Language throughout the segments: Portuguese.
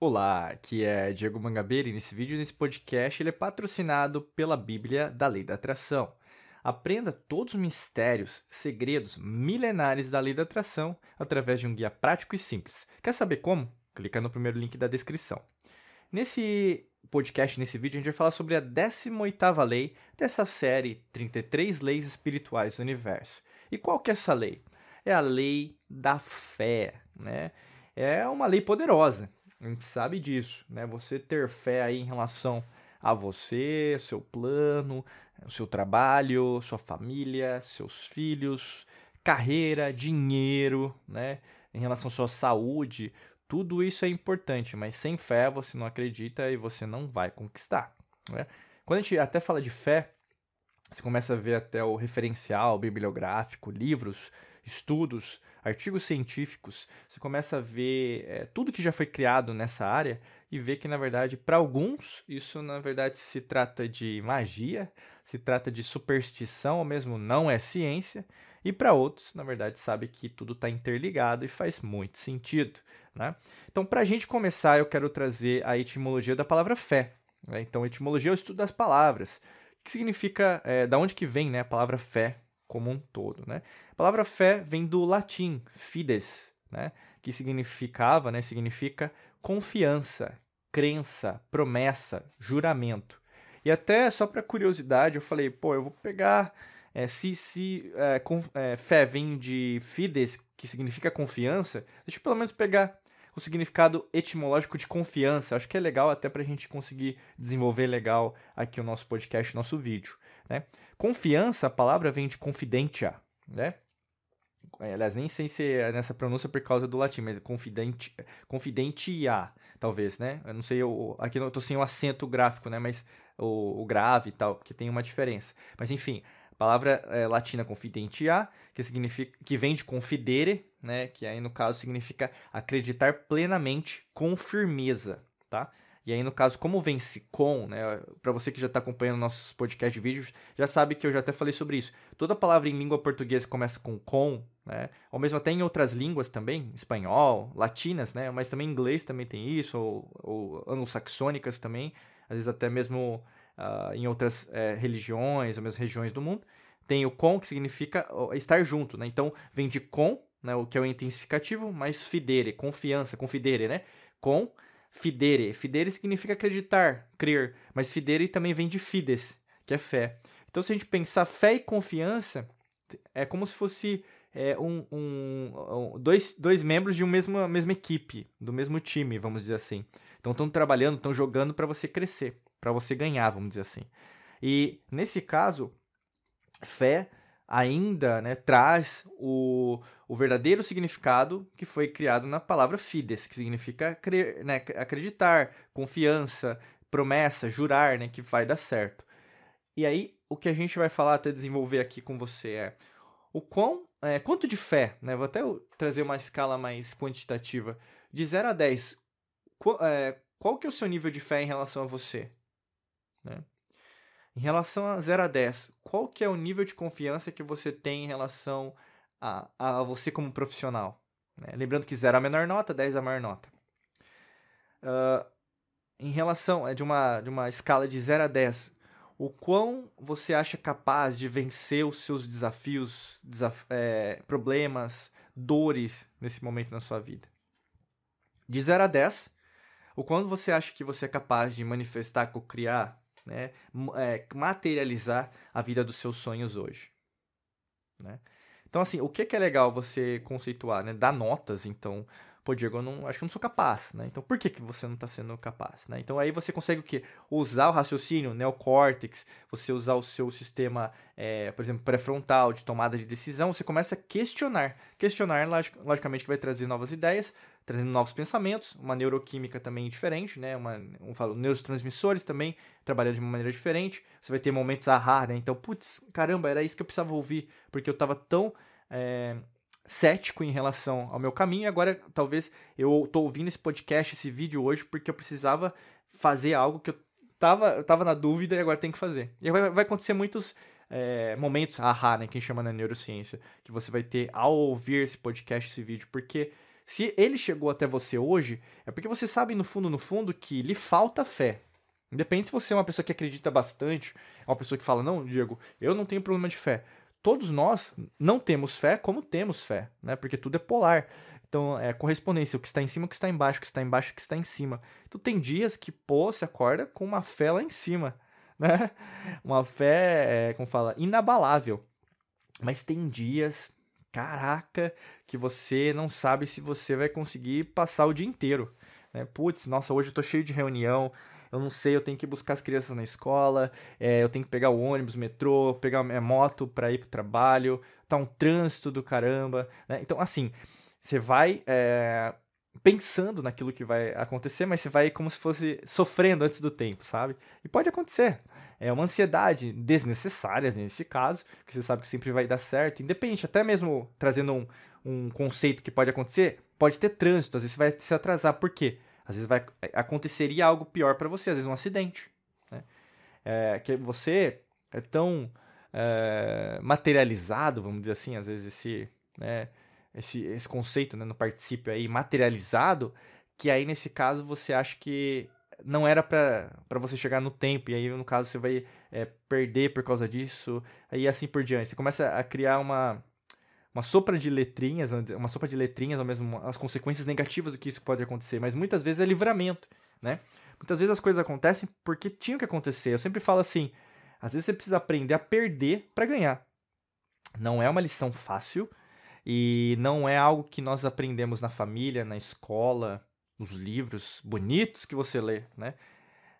Olá, aqui é Diego Mangabeira e nesse vídeo, nesse podcast, ele é patrocinado pela Bíblia da Lei da Atração. Aprenda todos os mistérios, segredos milenares da Lei da Atração através de um guia prático e simples. Quer saber como? Clica no primeiro link da descrição. Nesse podcast, nesse vídeo, a gente vai falar sobre a 18ª lei dessa série 33 Leis Espirituais do Universo. E qual que é essa lei? É a lei da fé, né? É uma lei poderosa, a gente sabe disso, né? Você ter fé aí em relação a você, seu plano, seu trabalho, sua família, seus filhos, carreira, dinheiro, né? Em relação à sua saúde, tudo isso é importante, mas sem fé você não acredita e você não vai conquistar. Né? Quando a gente até fala de fé, você começa a ver até o referencial bibliográfico, livros, estudos, artigos científicos, você começa a ver é, tudo que já foi criado nessa área e ver que, na verdade, para alguns, isso, na verdade, se trata de magia, se trata de superstição, ou mesmo não é ciência, e para outros, na verdade, sabe que tudo está interligado e faz muito sentido. Né? Então, para a gente começar, eu quero trazer a etimologia da palavra fé. Né? Então, etimologia é o estudo das palavras. O que significa, é, da onde que vem né, a palavra fé como um todo. Né? A palavra fé vem do latim fides, né? que significava, né, significa confiança, crença, promessa, juramento. E até só para curiosidade, eu falei, pô, eu vou pegar é, se, se é, com, é, fé vem de fides, que significa confiança, deixa eu pelo menos pegar o significado etimológico de confiança. Acho que é legal até para a gente conseguir desenvolver legal aqui o nosso podcast, nosso vídeo. Né? Confiança, a palavra vem de confidentia, né? É, aliás, nem sei se é nessa pronúncia por causa do latim, mas confidente, confidentia, talvez, né? Eu não sei, eu, aqui eu tô sem o acento gráfico, né? Mas o, o grave e tal, porque tem uma diferença. Mas enfim, palavra é, latina confidentia, que significa, que vem de confidere, né? Que aí no caso significa acreditar plenamente com firmeza, tá? E aí, no caso, como vence com, né? Para você que já está acompanhando nossos podcast de vídeos, já sabe que eu já até falei sobre isso. Toda palavra em língua portuguesa começa com com, né? Ou mesmo até em outras línguas também, espanhol, latinas, né? Mas também inglês também tem isso, ou, ou anglo-saxônicas também, às vezes até mesmo uh, em outras é, religiões, ou mesmo regiões do mundo. Tem o com, que significa estar junto, né? Então, vem de com, né? O que é o intensificativo, mais fidere, confiança, confidere, né? Com Fidere. Fidere significa acreditar, crer, mas fidere também vem de fides, que é fé. Então, se a gente pensar fé e confiança, é como se fosse é, um, um, dois, dois membros de uma mesma, mesma equipe, do mesmo time, vamos dizer assim. Então, estão trabalhando, estão jogando para você crescer, para você ganhar, vamos dizer assim. E, nesse caso, fé ainda né, traz o, o verdadeiro significado que foi criado na palavra fides, que significa crer, né, acreditar, confiança, promessa, jurar, né, que vai dar certo. E aí, o que a gente vai falar até desenvolver aqui com você é o quão, é, quanto de fé, né, vou até trazer uma escala mais quantitativa, de 0 a 10, qual, é, qual que é o seu nível de fé em relação a você? Né? Em relação a 0 a 10, qual que é o nível de confiança que você tem em relação a, a você como profissional? Né? Lembrando que 0 é a menor nota, 10 é a maior nota. Uh, em relação é de uma, de uma escala de 0 a 10, o quão você acha capaz de vencer os seus desafios, desaf é, problemas, dores nesse momento na sua vida? De 0 a 10, o quanto você acha que você é capaz de manifestar, co-criar né, é, materializar a vida dos seus sonhos hoje. Né? Então, assim, o que, que é legal você conceituar, né? Dar notas, então, pô, Diego, eu não, acho que eu não sou capaz, né? Então, por que, que você não está sendo capaz, né? Então, aí você consegue o quê? Usar o raciocínio, neocórtex, você usar o seu sistema, é, por exemplo, pré-frontal, de tomada de decisão, você começa a questionar. Questionar, logicamente, que vai trazer novas ideias, trazendo novos pensamentos, uma neuroquímica também diferente, né? Uma, um falo, neurotransmissores também trabalhando de uma maneira diferente. Você vai ter momentos ahá, né? Então, putz, caramba, era isso que eu precisava ouvir, porque eu estava tão é, cético em relação ao meu caminho. E agora, talvez, eu tô ouvindo esse podcast, esse vídeo hoje, porque eu precisava fazer algo que eu tava, eu tava na dúvida e agora tem que fazer. E vai, vai acontecer muitos é, momentos ahá, né? Que a gente chama na neurociência, que você vai ter ao ouvir esse podcast, esse vídeo, porque Se ele chegou até você hoje, é porque você sabe no fundo, no fundo, que lhe falta fé. Independente se você é uma pessoa que acredita bastante, é uma pessoa que fala, não, Diego, eu não tenho problema de fé. Todos nós não temos fé como temos fé, né? Porque tudo é polar. Então, é correspondência, o que está em cima, o que está embaixo, o que está embaixo, o que está em cima. Então, tem dias que, pô, você acorda com uma fé lá em cima, né? Uma fé, é, como fala, inabalável. Mas tem dias, caraca, que você não sabe se você vai conseguir passar o dia inteiro. Né? Putz, nossa, hoje eu tô cheio de reunião, eu não sei, eu tenho que buscar as crianças na escola, é, eu tenho que pegar o ônibus, metrô, pegar a moto para ir pro trabalho, tá um trânsito do caramba, né? Então, assim, você vai é, pensando naquilo que vai acontecer, mas você vai como se fosse sofrendo antes do tempo, sabe? E pode acontecer. É uma ansiedade desnecessária nesse caso, que você sabe que sempre vai dar certo, independente, até mesmo trazendo um, um conceito que pode acontecer, pode ter trânsito, às vezes você vai se atrasar. Por quê? Às vezes vai, aconteceria algo pior para você, às vezes um acidente. Né? É, que você é tão é, materializado, vamos dizer assim, às vezes esse, né, esse, esse conceito né, no particípio aí, materializado, que aí nesse caso você acha que não era para você chegar no tempo, e aí no caso você vai é, perder por causa disso, aí assim por diante. Você começa a criar uma, uma sopa de letrinhas, uma sopa de letrinhas, ou mesmo as consequências negativas do que isso pode acontecer, mas muitas vezes é livramento, né? Muitas vezes as coisas acontecem porque tinham que acontecer. Eu sempre falo assim, às vezes você precisa aprender a perder para ganhar. Não é uma lição fácil e não é algo que nós aprendemos na família, na escola, nos livros bonitos que você lê, né?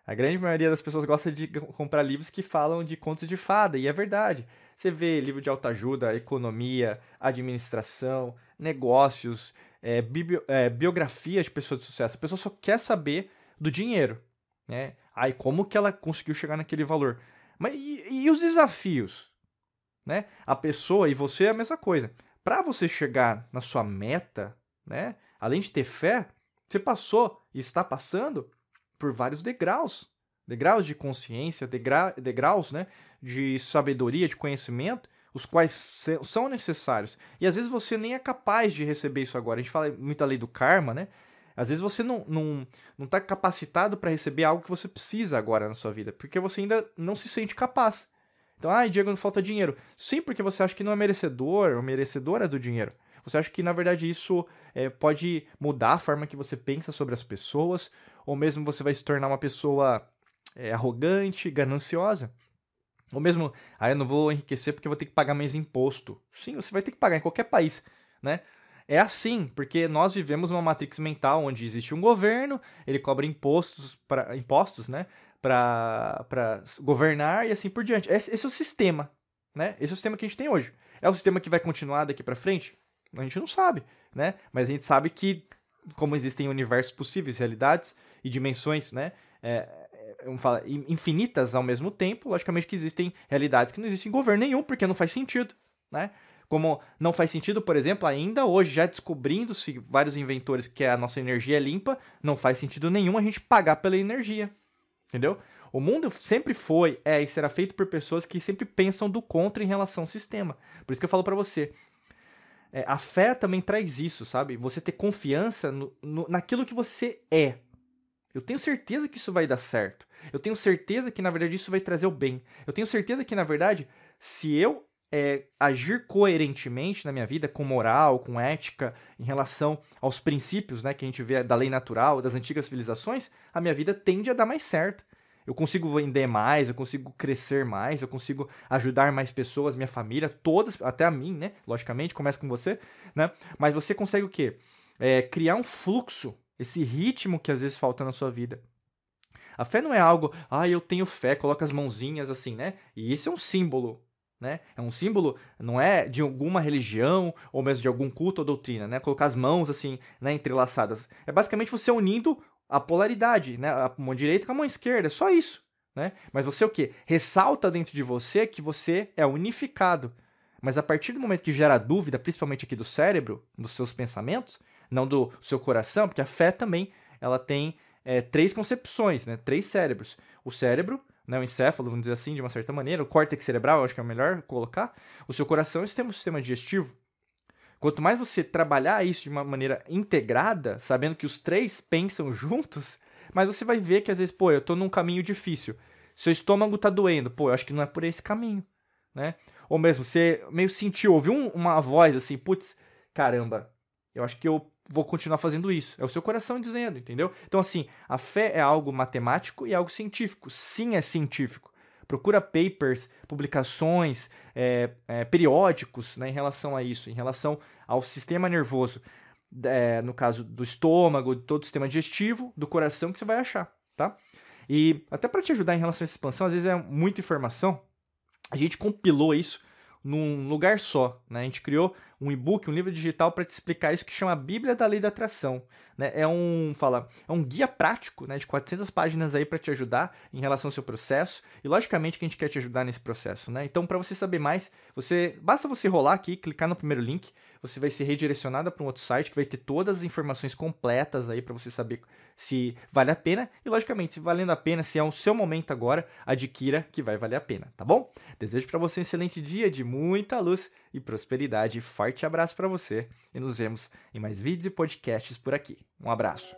A grande maioria das pessoas gosta de comprar livros que falam de contos de fada, e é verdade. Você vê livro de autoajuda, economia, administração, negócios, é, é, biografias de pessoas de sucesso. A pessoa só quer saber do dinheiro, né? Aí, como que ela conseguiu chegar naquele valor? Mas e, e os desafios? Né? A pessoa e você é a mesma coisa. Para você chegar na sua meta, né? Além de ter fé, você passou e está passando por vários degraus. Degraus de consciência, degra degraus né, de sabedoria, de conhecimento, os quais são necessários. E às vezes você nem é capaz de receber isso agora. A gente fala muito a lei do karma, né? Às vezes você não está não, não tá capacitado para receber algo que você precisa agora na sua vida, porque você ainda não se sente capaz. Então, ah, Diego, não falta dinheiro. Sim, porque você acha que não é merecedor ou merecedora do dinheiro. Você acha que, na verdade, isso é, pode mudar a forma que você pensa sobre as pessoas, ou mesmo você vai se tornar uma pessoa é, arrogante, gananciosa. Ou mesmo, ah, eu não vou enriquecer porque eu vou ter que pagar mais imposto. Sim, você vai ter que pagar em qualquer país, né? É assim, porque nós vivemos uma matrix mental onde existe um governo, ele cobra impostos para impostos, né, para governar e assim por diante. Esse, esse, é o sistema, né? Esse é o sistema que a gente tem hoje. É o sistema que vai continuar daqui para frente? A gente não sabe, né? Mas a gente sabe que, como existem universos possíveis, realidades e dimensões, né? É, vamos falar, infinitas ao mesmo tempo, logicamente que existem realidades que não existem governo nenhum, porque não faz sentido, né? Como não faz sentido, por exemplo, ainda hoje, já descobrindo-se vários inventores que a nossa energia é limpa, não faz sentido nenhum a gente pagar pela energia. Entendeu? O mundo sempre foi, é e será feito por pessoas que sempre pensam do contra em relação ao sistema. Por isso que eu falo para você, é, a fé também traz isso, sabe? Você ter confiança no, no, naquilo que você é. Eu tenho certeza que isso vai dar certo. Eu tenho certeza que, na verdade, isso vai trazer o bem. Eu tenho certeza que, na verdade, se eu é, agir coerentemente na minha vida, com moral, com ética, em relação aos princípios né, que a gente vê da lei natural, das antigas civilizações, a minha vida tende a dar mais certo eu consigo vender mais, eu consigo crescer mais, eu consigo ajudar mais pessoas, minha família, todas, até a mim, né? Logicamente, começa com você, né? Mas você consegue o quê? É, criar um fluxo, esse ritmo que às vezes falta na sua vida. A fé não é algo, ah, eu tenho fé, coloca as mãozinhas assim, né? E isso é um símbolo, né? É um símbolo, não é de alguma religião ou mesmo de algum culto ou doutrina, né? Colocar as mãos assim, né, entrelaçadas. É basicamente você unindo a polaridade, né? A mão direita com a mão esquerda, é só isso, né? Mas você o quê? Ressalta dentro de você que você é unificado. Mas a partir do momento que gera dúvida, principalmente aqui do cérebro, dos seus pensamentos, não do seu coração, porque a fé também ela tem é, três concepções, né? Três cérebros. O cérebro, né, o encéfalo, vamos dizer assim, de uma certa maneira, o córtex cerebral, acho que é o melhor colocar. O seu coração é o sistema, o sistema digestivo. Quanto mais você trabalhar isso de uma maneira integrada, sabendo que os três pensam juntos, mais você vai ver que às vezes, pô, eu tô num caminho difícil. Seu estômago tá doendo, pô, eu acho que não é por esse caminho, né? Ou mesmo, você meio sentiu, ouviu uma voz assim, putz, caramba, eu acho que eu vou continuar fazendo isso. É o seu coração dizendo, entendeu? Então, assim, a fé é algo matemático e algo científico. Sim, é científico. Procura papers, publicações, é, é, periódicos né, em relação a isso, em relação ao sistema nervoso, é, no caso do estômago, de todo o sistema digestivo, do coração, que você vai achar, tá? E até para te ajudar em relação a essa expansão, às vezes é muita informação, a gente compilou isso num lugar só. Né? A gente criou um e-book, um livro digital para te explicar isso que chama Bíblia da Lei da Atração. Né? É um fala, é um guia prático né, de 400 páginas aí para te ajudar em relação ao seu processo. E logicamente que a gente quer te ajudar nesse processo. Né? Então, para você saber mais, você basta você rolar aqui, clicar no primeiro link você vai ser redirecionada para um outro site que vai ter todas as informações completas aí para você saber se vale a pena e logicamente se valendo a pena, se é o seu momento agora, adquira que vai valer a pena, tá bom? Desejo para você um excelente dia de muita luz e prosperidade. Forte abraço para você e nos vemos em mais vídeos e podcasts por aqui. Um abraço.